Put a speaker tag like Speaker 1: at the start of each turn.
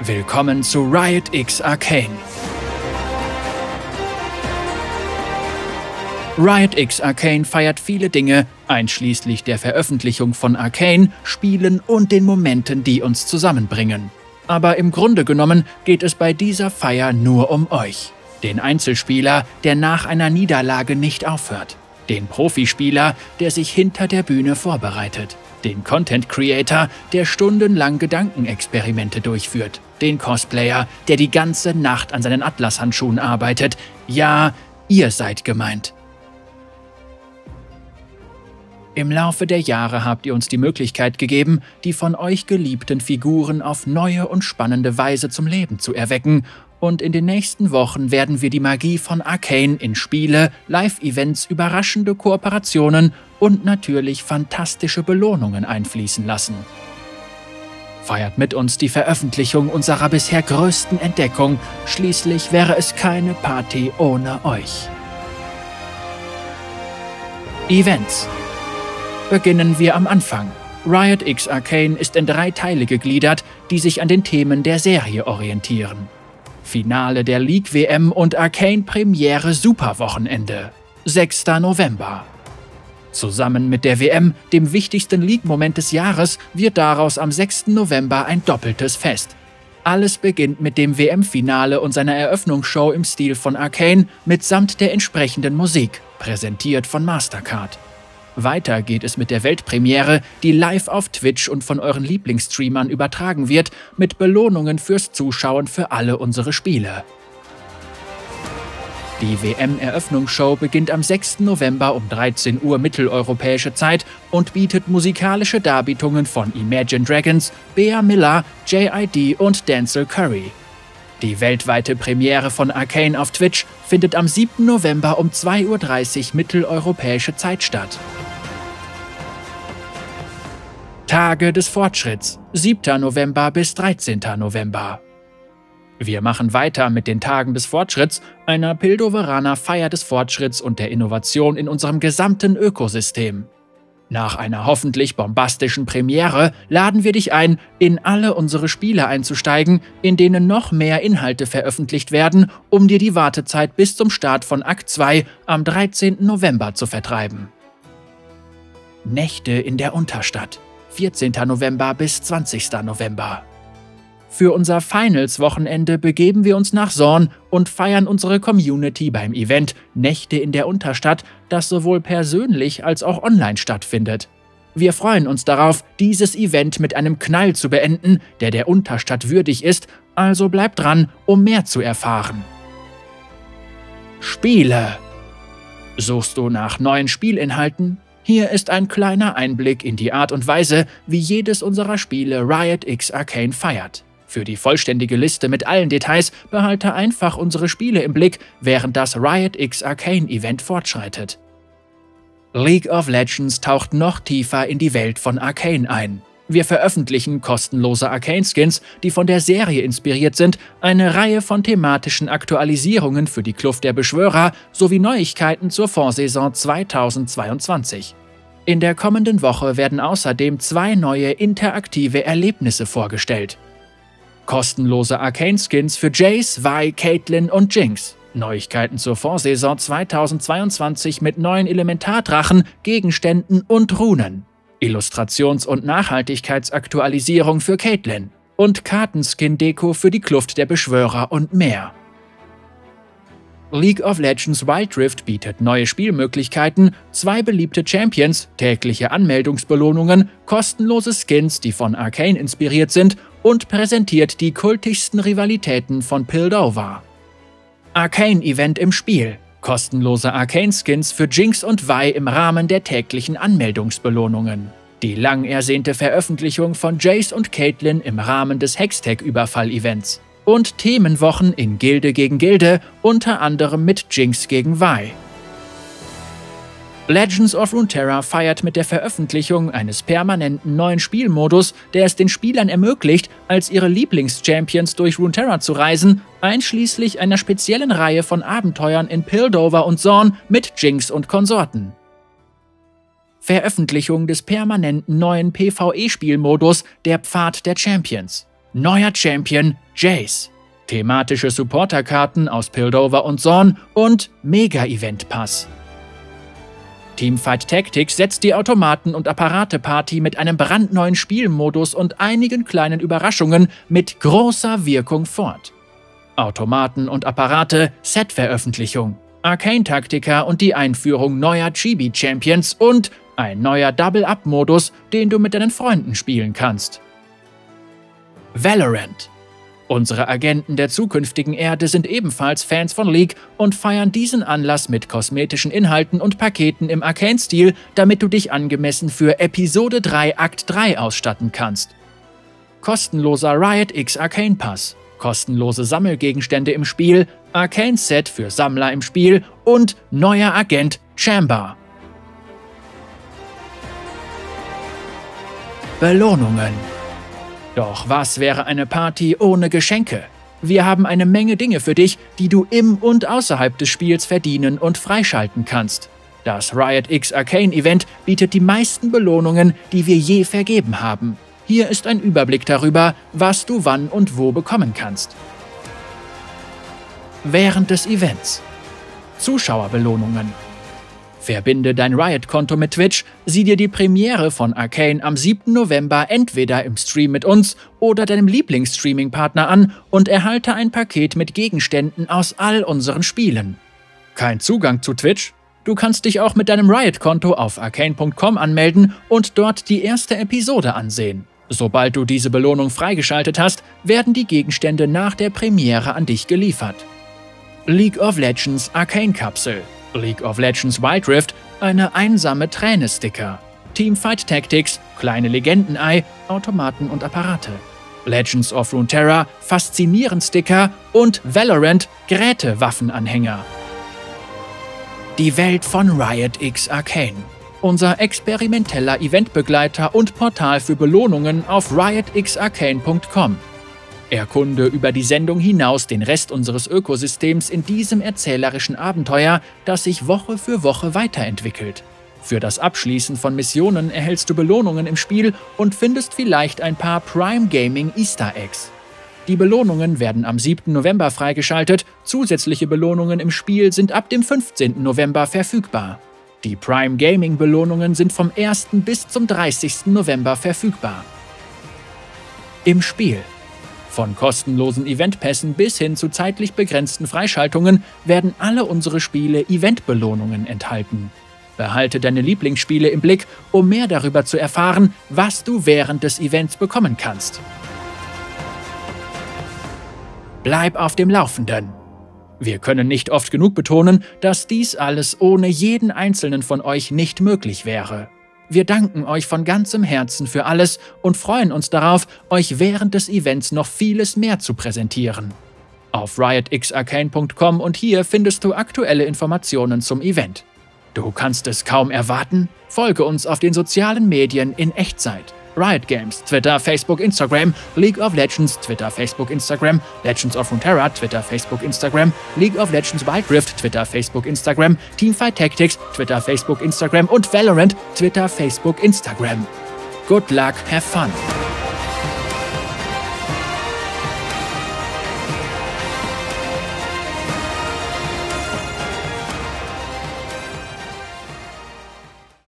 Speaker 1: Willkommen zu Riot X Arcane. Riot X Arcane feiert viele Dinge, einschließlich der Veröffentlichung von Arcane, Spielen und den Momenten, die uns zusammenbringen. Aber im Grunde genommen geht es bei dieser Feier nur um euch. Den Einzelspieler, der nach einer Niederlage nicht aufhört. Den Profispieler, der sich hinter der Bühne vorbereitet den Content Creator, der stundenlang Gedankenexperimente durchführt, den Cosplayer, der die ganze Nacht an seinen Atlashandschuhen arbeitet. Ja, ihr seid gemeint. Im Laufe der Jahre habt ihr uns die Möglichkeit gegeben, die von euch geliebten Figuren auf neue und spannende Weise zum Leben zu erwecken und in den nächsten Wochen werden wir die Magie von Arcane in Spiele, Live-Events, überraschende Kooperationen und natürlich fantastische Belohnungen einfließen lassen. Feiert mit uns die Veröffentlichung unserer bisher größten Entdeckung, schließlich wäre es keine Party ohne euch. Events Beginnen wir am Anfang. Riot X Arcane ist in drei Teile gegliedert, die sich an den Themen der Serie orientieren. Finale der League WM und Arcane Premiere Superwochenende. 6. November. Zusammen mit der WM, dem wichtigsten League-Moment des Jahres, wird daraus am 6. November ein doppeltes Fest. Alles beginnt mit dem WM-Finale und seiner Eröffnungsshow im Stil von Arcane mitsamt der entsprechenden Musik, präsentiert von Mastercard. Weiter geht es mit der Weltpremiere, die live auf Twitch und von euren Lieblingsstreamern übertragen wird, mit Belohnungen fürs Zuschauen für alle unsere Spiele. Die WM-Eröffnungsshow beginnt am 6. November um 13 Uhr mitteleuropäische Zeit und bietet musikalische Darbietungen von Imagine Dragons, Bea Miller, JID und Denzel Curry. Die weltweite Premiere von Arcane auf Twitch findet am 7. November um 2.30 Uhr mitteleuropäische Zeit statt. Tage des Fortschritts, 7. November bis 13. November. Wir machen weiter mit den Tagen des Fortschritts, einer Pildoveraner Feier des Fortschritts und der Innovation in unserem gesamten Ökosystem. Nach einer hoffentlich bombastischen Premiere laden wir dich ein, in alle unsere Spiele einzusteigen, in denen noch mehr Inhalte veröffentlicht werden, um dir die Wartezeit bis zum Start von Akt 2 am 13. November zu vertreiben. Nächte in der Unterstadt. 14. November bis 20. November. Für unser Finals-Wochenende begeben wir uns nach Sorn und feiern unsere Community beim Event Nächte in der Unterstadt, das sowohl persönlich als auch online stattfindet. Wir freuen uns darauf, dieses Event mit einem Knall zu beenden, der der Unterstadt würdig ist, also bleibt dran, um mehr zu erfahren. Spiele. Suchst du nach neuen Spielinhalten? Hier ist ein kleiner Einblick in die Art und Weise, wie jedes unserer Spiele Riot X Arcane feiert. Für die vollständige Liste mit allen Details behalte einfach unsere Spiele im Blick, während das Riot X Arcane Event fortschreitet. League of Legends taucht noch tiefer in die Welt von Arcane ein. Wir veröffentlichen kostenlose Arcane-Skins, die von der Serie inspiriert sind, eine Reihe von thematischen Aktualisierungen für die Kluft der Beschwörer sowie Neuigkeiten zur Vorsaison 2022. In der kommenden Woche werden außerdem zwei neue interaktive Erlebnisse vorgestellt. Kostenlose Arcane-Skins für Jace, Vi, Caitlyn und Jinx. Neuigkeiten zur Vorsaison 2022 mit neuen Elementardrachen, Gegenständen und Runen. Illustrations- und Nachhaltigkeitsaktualisierung für Caitlin und Kartenskin-Deko für die Kluft der Beschwörer und mehr. League of Legends Wild Rift bietet neue Spielmöglichkeiten, zwei beliebte Champions, tägliche Anmeldungsbelohnungen, kostenlose Skins, die von Arcane inspiriert sind und präsentiert die kultigsten Rivalitäten von Pildover. Arcane-Event im Spiel Kostenlose Arcane-Skins für Jinx und Vi im Rahmen der täglichen Anmeldungsbelohnungen. Die lang ersehnte Veröffentlichung von Jace und Caitlyn im Rahmen des Hextech-Überfall-Events. Und Themenwochen in Gilde gegen Gilde, unter anderem mit Jinx gegen Vi. Legends of Runeterra feiert mit der Veröffentlichung eines permanenten neuen Spielmodus, der es den Spielern ermöglicht, als ihre Lieblings-Champions durch Runeterra zu reisen, einschließlich einer speziellen Reihe von Abenteuern in Pildover und Zorn mit Jinx und Konsorten. Veröffentlichung des permanenten neuen PvE-Spielmodus Der Pfad der Champions. neuer Champion Jace, thematische Supporterkarten aus Pildover und Zorn und Mega-Event-Pass. Teamfight Tactics setzt die Automaten- und Apparate-Party mit einem brandneuen Spielmodus und einigen kleinen Überraschungen mit großer Wirkung fort. Automaten und Apparate, Set-Veröffentlichung, Arcane-Taktika und die Einführung neuer Chibi-Champions und ein neuer Double-Up-Modus, den du mit deinen Freunden spielen kannst. Valorant Unsere Agenten der zukünftigen Erde sind ebenfalls Fans von League und feiern diesen Anlass mit kosmetischen Inhalten und Paketen im Arcane-Stil, damit du dich angemessen für Episode 3 Akt 3 ausstatten kannst. Kostenloser Riot X Arcane Pass, kostenlose Sammelgegenstände im Spiel, Arcane Set für Sammler im Spiel und neuer Agent Chamber. Belohnungen doch was wäre eine Party ohne Geschenke? Wir haben eine Menge Dinge für dich, die du im und außerhalb des Spiels verdienen und freischalten kannst. Das Riot X Arcane Event bietet die meisten Belohnungen, die wir je vergeben haben. Hier ist ein Überblick darüber, was du wann und wo bekommen kannst. Während des Events Zuschauerbelohnungen Verbinde dein Riot-Konto mit Twitch, sieh dir die Premiere von Arcane am 7. November entweder im Stream mit uns oder deinem Lieblingsstreaming-Partner an und erhalte ein Paket mit Gegenständen aus all unseren Spielen. Kein Zugang zu Twitch? Du kannst dich auch mit deinem Riot-Konto auf arcane.com anmelden und dort die erste Episode ansehen. Sobald du diese Belohnung freigeschaltet hast, werden die Gegenstände nach der Premiere an dich geliefert. League of Legends Arcane Kapsel League of Legends Wild Rift eine einsame Träne-Sticker. Teamfight Tactics, kleine Legendenei, Automaten und Apparate. Legends of Runeterra, faszinierend Sticker und Valorant, Gerätewaffenanhänger. Die Welt von Riot X Arcane. Unser experimenteller Eventbegleiter und Portal für Belohnungen auf riotxarcane.com. Erkunde über die Sendung hinaus den Rest unseres Ökosystems in diesem erzählerischen Abenteuer, das sich Woche für Woche weiterentwickelt. Für das Abschließen von Missionen erhältst du Belohnungen im Spiel und findest vielleicht ein paar Prime Gaming Easter Eggs. Die Belohnungen werden am 7. November freigeschaltet, zusätzliche Belohnungen im Spiel sind ab dem 15. November verfügbar. Die Prime Gaming Belohnungen sind vom 1. bis zum 30. November verfügbar. Im Spiel von kostenlosen Eventpässen bis hin zu zeitlich begrenzten Freischaltungen werden alle unsere Spiele Eventbelohnungen enthalten. Behalte deine Lieblingsspiele im Blick, um mehr darüber zu erfahren, was du während des Events bekommen kannst. Bleib auf dem Laufenden. Wir können nicht oft genug betonen, dass dies alles ohne jeden einzelnen von euch nicht möglich wäre. Wir danken euch von ganzem Herzen für alles und freuen uns darauf, euch während des Events noch vieles mehr zu präsentieren. Auf riotxarcane.com und hier findest du aktuelle Informationen zum Event. Du kannst es kaum erwarten? Folge uns auf den sozialen Medien in Echtzeit. Riot Games, Twitter, Facebook, Instagram, League of Legends, Twitter, Facebook, Instagram, Legends of Runeterra, Twitter, Facebook, Instagram, League of Legends Wild Rift, Twitter, Facebook, Instagram, Teamfight Tactics, Twitter, Facebook, Instagram und Valorant, Twitter, Facebook, Instagram. Good luck, have fun!